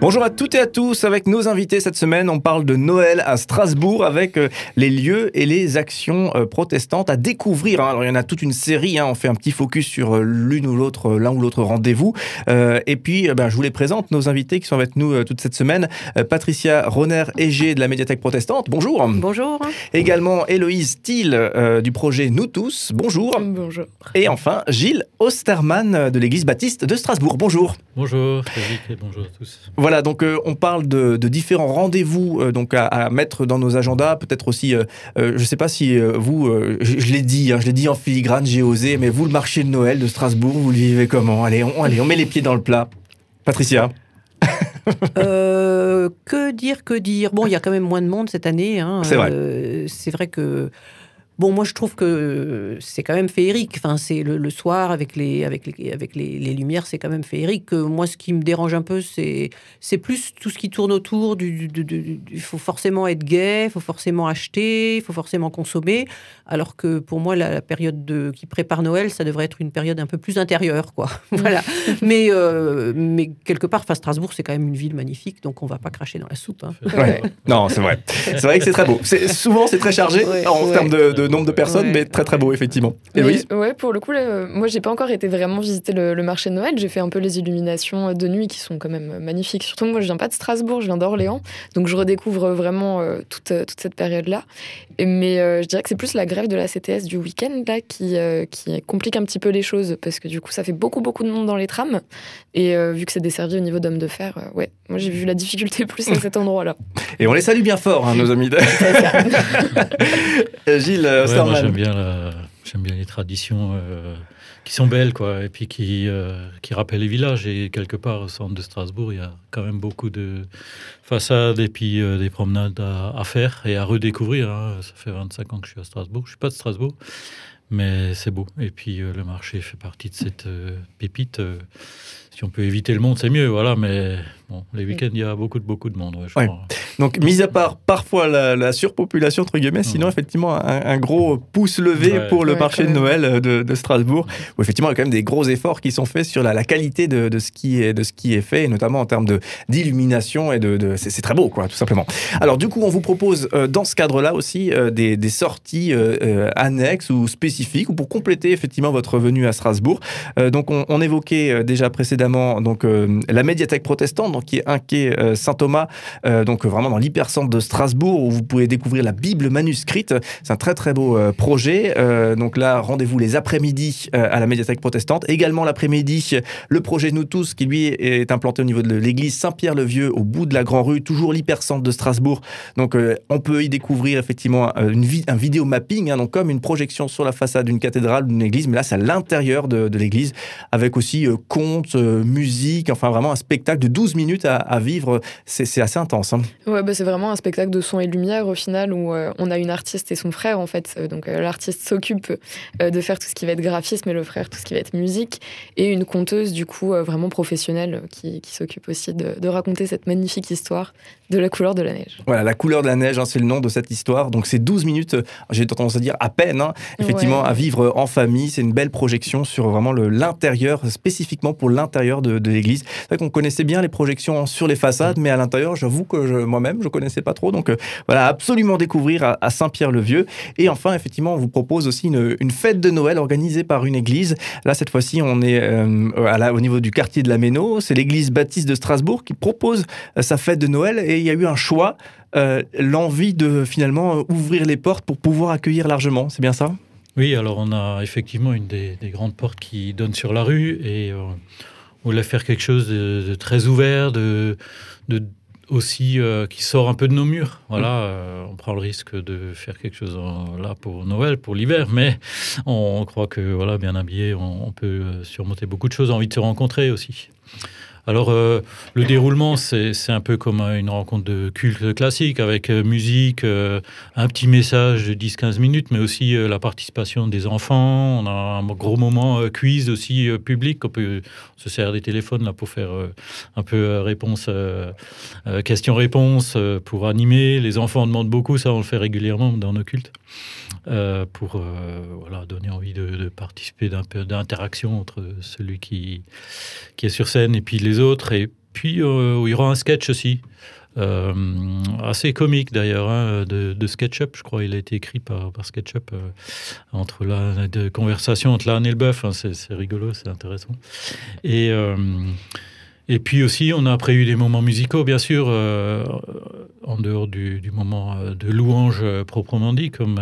Bonjour à toutes et à tous. Avec nos invités cette semaine, on parle de Noël à Strasbourg avec euh, les lieux et les actions euh, protestantes à découvrir. Hein. Alors, il y en a toute une série. Hein. On fait un petit focus sur euh, l'une ou l'autre, l'un ou l'autre rendez-vous. et puis, ben, je vous les présente, nos invités qui sont avec nous toute cette semaine. Patricia Roner-Égé de la médiathèque protestante. Bonjour. Bonjour. Également Héloïse Thiel du projet Nous tous. Bonjour. Bonjour. Et enfin, Gilles Osterman de l'église baptiste de Strasbourg. Bonjour. Bonjour, et bonjour à tous. Voilà, donc euh, on parle de, différents rendez-vous euh, donc à, mettre dans nos agendas. Peut-être aussi, euh, je ne sais pas si vous, je, l'ai dit, hein, je l'ai dit en filigrane, j'ai osé, mais vous, le marché de Noël de Strasbourg, vous le vivez comment? Allez, on, allez, on met les pieds dans le plat. Patricia? Que dire, que dire? Bon, il y a quand même moins de monde cette année. Hein. C'est vrai. c'est vrai que Bon, moi, je trouve que c'est quand même féerique. Enfin, c'est le, soir avec les, avec les, avec les, lumières, c'est quand même féerique. Moi, ce qui me dérange un peu, c'est, c'est plus tout ce qui tourne autour du. Il faut forcément être gay, il faut forcément acheter, il faut forcément consommer. Alors que pour moi, la, période de, qui prépare Noël, ça devrait être une période un peu plus intérieure, quoi. voilà. mais, euh, mais quelque part, enfin, Strasbourg, c'est quand même une ville magnifique, donc on va pas cracher dans la soupe. Hein. Non, c'est vrai. C'est vrai que c'est très beau. souvent, c'est très chargé en termes de nombre de personnes, mais très très beau, effectivement. Et oui Ouais, pour le coup, là, moi, j'ai pas encore été vraiment visiter le, marché de Noël. J'ai fait un peu les illuminations de nuit qui sont quand même magnifiques. Surtout, moi, je viens pas de Strasbourg, je viens d'Orléans. Donc, je redécouvre vraiment euh, toute, euh, toute cette période-là. Mais euh, je dirais que c'est plus la grève de la CTS du week-end là qui, qui complique un petit peu les choses parce que du coup, ça fait beaucoup, beaucoup de monde dans les trams. Et vu que c'est desservi au niveau d'hommes de fer, ouais, moi, j'ai vu la difficulté plus à cet endroit-là. Et on les salue bien fort, hein, nos amis. Gilles, j'aime bien, j'aime bien les traditions euh, qui sont belles, quoi, et puis qui, euh, qui rappellent les villages. Et quelque part, au centre de Strasbourg, il y a quand même beaucoup de façades et puis euh, des promenades à, faire et à redécouvrir. Hein. Ça fait 25 ans que je suis à Strasbourg. Je suis pas de Strasbourg, mais c'est beau. Et puis le marché fait partie de cette pépite. si on peut éviter le monde, c'est mieux, voilà. Mais bon, les week-ends, il y a beaucoup de beaucoup de monde, je crois. Donc, mis à part parfois la, surpopulation, entre guillemets, sinon, effectivement, un, gros pouce levé pour le marché de Noël de, Strasbourg, où effectivement, il y a quand même des gros efforts qui sont faits sur la, qualité de, ce qui est, de ce qui est fait, et notamment en termes d'illumination et de. c'est très beau, quoi, tout simplement. Alors, du coup, on vous propose, euh, dans ce cadre-là aussi, euh, des, sorties euh, annexes ou spécifiques, ou pour compléter, effectivement, votre venue à Strasbourg. donc, on, évoquait déjà précédemment donc, la médiathèque protestante, donc, qui est un quai Saint-Thomas, donc vraiment dans l'hypercentre de Strasbourg où vous pouvez découvrir la Bible manuscrite. C'est un très très beau euh, projet. Euh, donc là, rendez-vous les après-midi euh, à la médiathèque protestante. Également l'après-midi, le projet Nous tous qui lui est implanté au niveau de l'église Saint-Pierre-le-Vieux au bout de la Grand Rue, toujours l'hypercentre de Strasbourg. Donc on peut y découvrir effectivement un vidéo mapping, hein, donc comme une projection sur la façade d'une cathédrale d'une église, mais là c'est à l'intérieur de, l'église avec aussi contes, musique, enfin vraiment un spectacle de 12 minutes à, vivre. C'est assez intense. Hein. Ouais, bah, c'est vraiment un spectacle de son et lumière au final où euh, on a une artiste et son frère en fait. Euh, donc euh, l'artiste s'occupe de faire tout ce qui va être graphisme et le frère tout ce qui va être musique et une conteuse du coup vraiment professionnelle qui, qui s'occupe aussi de, raconter cette magnifique histoire de la couleur de la neige. Voilà, la couleur de la neige, hein, c'est le nom de cette histoire. Donc c'est 12 minutes, j'ai tendance à dire à peine, hein, effectivement, à vivre en famille. C'est une belle projection sur vraiment l'intérieur, spécifiquement pour l'intérieur de, de l'église. C'est vrai qu'on connaissait bien les projections sur les façades, mais à l'intérieur, j'avoue que je, moi même je connaissais pas trop. Donc euh, voilà, absolument découvrir à, Saint-Pierre-le-Vieux. Et enfin, effectivement, on vous propose aussi une, fête de Noël organisée par une église. Là, cette fois-ci, on est euh, à au niveau du quartier de la Méno. C'est l'église baptiste de Strasbourg qui propose euh, sa fête de Noël. Et il y a eu un choix, l'envie de finalement ouvrir les portes pour pouvoir accueillir largement. C'est bien ça? Oui, alors on a effectivement une des, grandes portes qui donne sur la rue et on voulait faire quelque chose de, très ouvert, de, de aussi euh, qui sort un peu de nos murs. Voilà, mm. euh, on prend le risque de faire quelque chose là pour Noël, pour l'hiver, mais on, croit que voilà, bien habillé, on, peut euh, surmonter beaucoup de choses. Envie de se rencontrer aussi. Alors, euh, le déroulement, c'est un peu comme une rencontre de culte classique, avec euh, musique, euh, un petit message de 10-15 minutes, mais aussi la participation des enfants. On a un gros moment quiz aussi public. On, peut, se sert des téléphones là, pour faire un peu réponse, question-réponse, pour animer. Les enfants demandent beaucoup, ça on le fait régulièrement dans nos cultes, pour voilà, donner envie de, de participer d'un peu d'interaction entre celui qui, qui est sur scène et puis les Et puis, euh, il aura un sketch aussi. Euh, assez comique d'ailleurs, hein, de, SketchUp, je crois. Il a été écrit par, SketchUp euh, entre la conversation entre l'âne et le bœuf. C'est rigolo, c'est intéressant. Et, et puis aussi, on a prévu des moments musicaux, bien sûr, en dehors du, du, moment de louange proprement dit, comme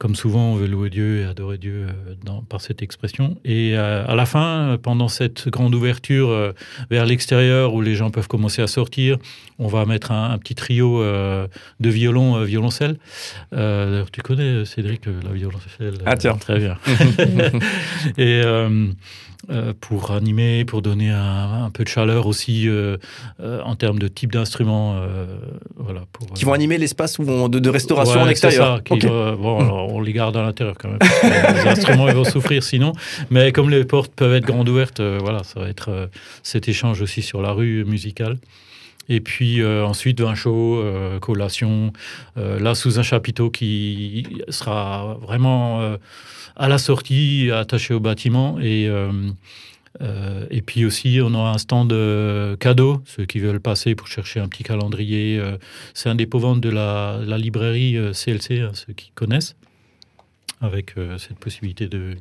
comme souvent, on veut louer Dieu et adorer Dieu euh, dans, par cette expression. Et euh, à la fin, pendant cette grande ouverture euh, vers l'extérieur où les gens peuvent commencer à sortir, on va mettre un, petit trio de violon, violoncelle. D'ailleurs, tu connais, Cédric, la violoncelle Ah tiens. Très bien. et euh, pour animer, pour donner un, peu de chaleur aussi euh, euh, en termes de type d'instrument. Voilà, qui vont animer l'espace de, de, restauration en extérieur. Ça, bon, on les garde à l'intérieur quand même. les instruments ils vont souffrir sinon. Mais comme les portes peuvent être grandes ouvertes, voilà, ça va être cet échange aussi sur la rue musicale. Et puis ensuite, vin chaud, collation, là sous un chapiteau qui sera vraiment à la sortie, attaché au bâtiment. Et, euh, euh, et puis aussi, on aura un stand de cadeaux, ceux qui veulent passer pour chercher un petit calendrier. Euh, c'est un dépôt vente de la, librairie CLC, hein, ceux qui connaissent, avec cette possibilité de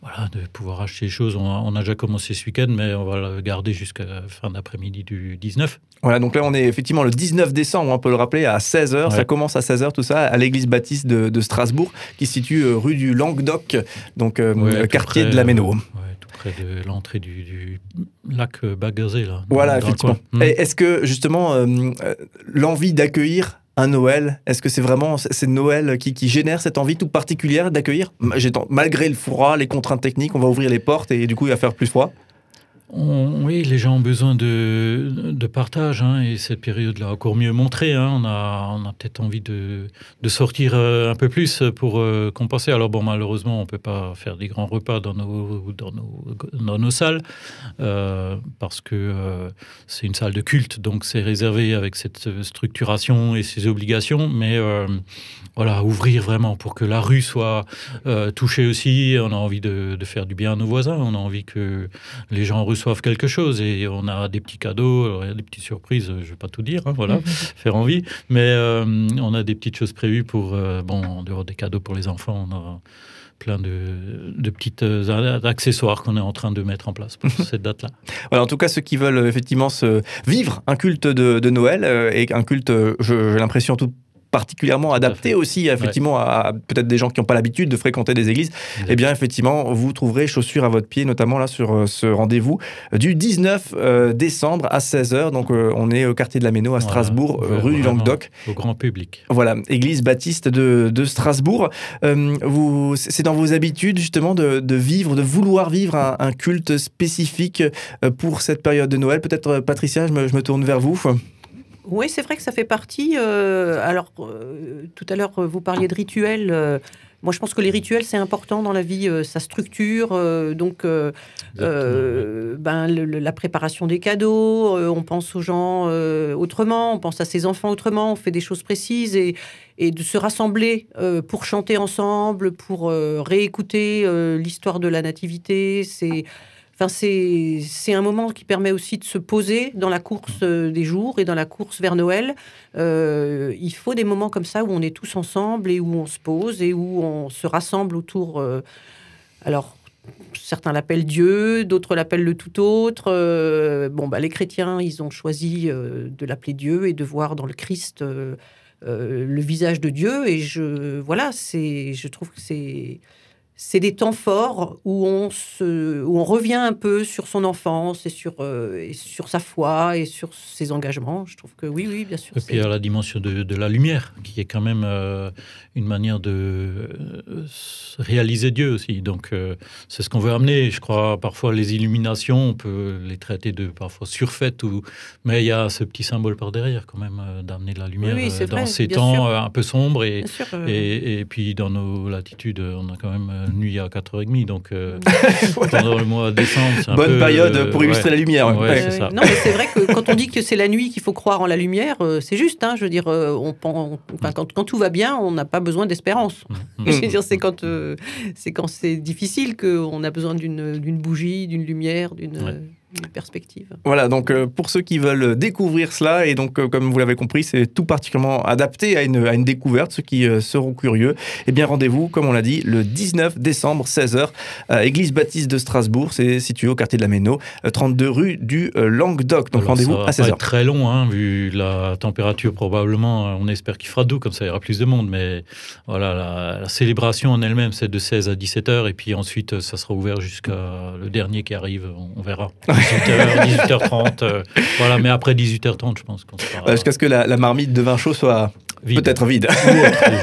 voilà, de pouvoir acheter des choses. On a, déjà commencé ce week-end, mais on va le garder jusqu'à fin d'après-midi du 19. Voilà, donc là, on est effectivement le 19 décembre, on peut le rappeler, à 16h. Ça commence à 16h, tout ça, à l'église baptiste de, Strasbourg, qui se situe euh, rue du Languedoc, donc euh, quartier de la Méno. Près de l'entrée du, lac Bagazé, là. Voilà, effectivement. Hmm. Est-ce que, justement, euh, l'envie d'accueillir un Noël Est-ce que c'est vraiment c'est Noël qui, qui, génère cette envie toute particulière d'accueillir? Malgré le froid, les contraintes techniques, on va ouvrir les portes et du coup il va faire plus froid oui, les gens ont besoin de, partage hein, et cette période-là encore mieux montré. Hein. on a, peut-être envie de, sortir euh, un peu plus pour euh, compenser. Alors bon, malheureusement, on peut pas faire des grands repas dans nos, dans nos, dans nos salles euh, parce que c'est une salle de culte, donc c'est réservé avec cette structuration et ces obligations. Mais voilà, ouvrir vraiment pour que la rue soit touchée aussi. On a envie de, de, faire du bien à nos voisins. On a envie que les gens reçoivent quelque chose et on a des petits cadeaux, des petites surprises, je ne vais pas tout dire, hein, voilà, faire envie, mais euh, on a des petites choses prévues pour, euh, bon, en dehors des cadeaux pour les enfants, on a plein de, de petites euh, accessoires qu'on est en train de mettre en place pour cette date-là. Voilà, en tout cas, ceux qui veulent effectivement se vivre un culte de, de Noël et un culte, j'ai l'impression tout particulièrement adapté aussi effectivement à peut-être des gens qui n'ont pas l'habitude de fréquenter des églises, eh bien effectivement vous trouverez chaussures à votre pied notamment là sur euh, ce rendez-vous du 19 euh, décembre à 16h. Donc euh, on est au quartier de la Méno à Strasbourg, rue du Languedoc. Au grand public. Voilà, église baptiste de, de Strasbourg. vous, c'est dans vos habitudes justement de, de vivre, de vouloir vivre un, culte spécifique pour cette période de Noël. Peut-être Patricia, je me, je me tourne vers vous. Oui, c'est vrai que ça fait partie. Euh, alors, euh, tout à l'heure, vous parliez de rituels. Euh, moi, je pense que les rituels, c'est important dans la vie, sa structure. donc, ben, la préparation des cadeaux, on pense aux gens autrement, on pense à ses enfants autrement, on fait des choses précises et, et de se rassembler pour chanter ensemble, pour réécouter l'histoire de la nativité. C'est Enfin, c'est un moment qui permet aussi de se poser dans la course euh, des jours et dans la course vers Noël. Euh, il faut des moments comme ça où on est tous ensemble et où on se pose et où on se rassemble autour. Euh, alors, certains l'appellent Dieu, d'autres l'appellent le tout autre. bon, bah, les chrétiens, ils ont choisi de l'appeler Dieu et de voir dans le Christ le visage de Dieu. Et je, voilà, c'est, je trouve que c'est c'est des temps forts où on, se, où on revient un peu sur son enfance et sur, euh, et sur sa foi et sur ses engagements. Je trouve que oui, oui, bien sûr. Et puis il y a la dimension de, de, la lumière, qui est quand même euh, une manière de euh, réaliser Dieu aussi. Donc c'est ce qu'on veut amener. Je crois parfois les illuminations, on peut les traiter de parfois surfaites, ou... mais il y a ce petit symbole par derrière quand même d'amener de la lumière dans ces temps un peu sombres. Et, et, et, puis dans nos latitudes, on a quand même nuit à 4h30, donc euh, pendant le mois de décembre. C'est Bonne période euh, pour illustrer la lumière. Non, mais c'est vrai que quand on dit que c'est la nuit qu'il faut croire en la lumière, euh, c'est juste. Hein, je veux dire, on, enfin, quand, quand, tout va bien, on n'a pas besoin d'espérance. Mm. je veux dire, c'est quand c'est quand c'est difficile qu'on a besoin d'une bougie, d'une lumière, d'une perspective. Voilà, donc euh, pour ceux qui veulent découvrir cela, et donc euh, comme vous l'avez compris, c'est tout particulièrement adapté à une, à une découverte, ceux qui euh, seront curieux, eh bien rendez-vous, comme on l'a dit, le 19 décembre, 16h, Église Baptiste de Strasbourg, c'est situé au quartier de la Méno, 32 rue du Languedoc, donc rendez-vous à 16h. C'est très long, hein, vu la température probablement, on espère qu'il fera doux, comme ça il y aura plus de monde, mais voilà, la, célébration en elle-même, c'est de 16 à 17h, et puis ensuite ça sera ouvert jusqu'à le dernier qui arrive, on, on verra. 18h, 18h30. Euh, voilà, mais après 18h30, je pense qu'on sera... Jusqu'à ce que la, marmite de vin chaud soit peut-être vide.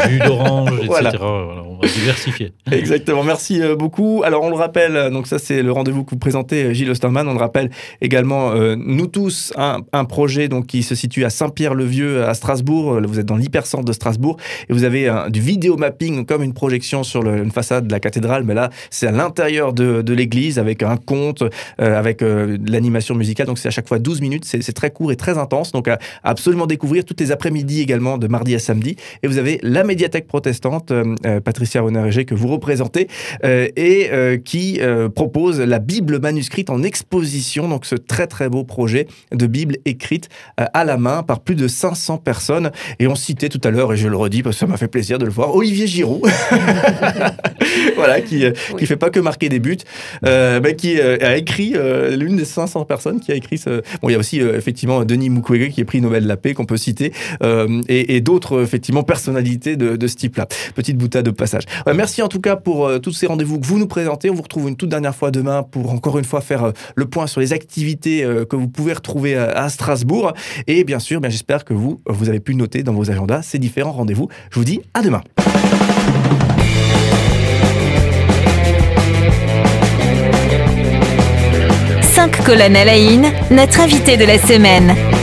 jus d'orange, etc. Voilà. on va diversifier. Exactement. Merci euh, beaucoup. Alors, on le rappelle, euh, donc ça, c'est le rendez-vous que vous présentez, Gilles Osterman. On le rappelle également, nous tous, un, un, projet donc, qui se situe à Saint-Pierre-le-Vieux, à Strasbourg. Vous êtes dans l'hypercentre de Strasbourg et vous avez du vidéo mapping, comme une projection sur le, une façade de la cathédrale. Mais là, c'est à l'intérieur de, de l'église avec un conte, avec l'animation musicale. Donc c'est à chaque fois 12 minutes, c'est très court et très intense. Donc à, absolument découvrir toutes les après-midi également de mardi à samedi. Et vous avez la médiathèque protestante, euh, euh, Patricia Roner que vous représentez, euh, et qui propose la Bible manuscrite en exposition. Donc ce très très beau projet de Bible écrite à la main par plus de 500 personnes. Et on citait tout à l'heure, et je le redis parce que ça m'a fait plaisir de le voir, Olivier Giroud, voilà, qui qui fait pas que marquer des buts, mais qui a écrit l'une des 500 personnes qui a écrit ce. Bon, il y a aussi euh, effectivement Denis Mukwege qui est prix Nobel de la paix qu'on peut citer euh, et, d'autres effectivement personnalités de, ce type-là. Petite boutade de passage. merci en tout cas pour euh, tous ces rendez-vous que vous nous présentez. On vous retrouve une toute dernière fois demain pour encore une fois faire le point sur les activités que vous pouvez retrouver à, Strasbourg. Et bien sûr, bien j'espère que vous vous avez pu noter dans vos agendas ces différents rendez-vous. Je vous dis à demain. colonne Alain, notre invité de la semaine.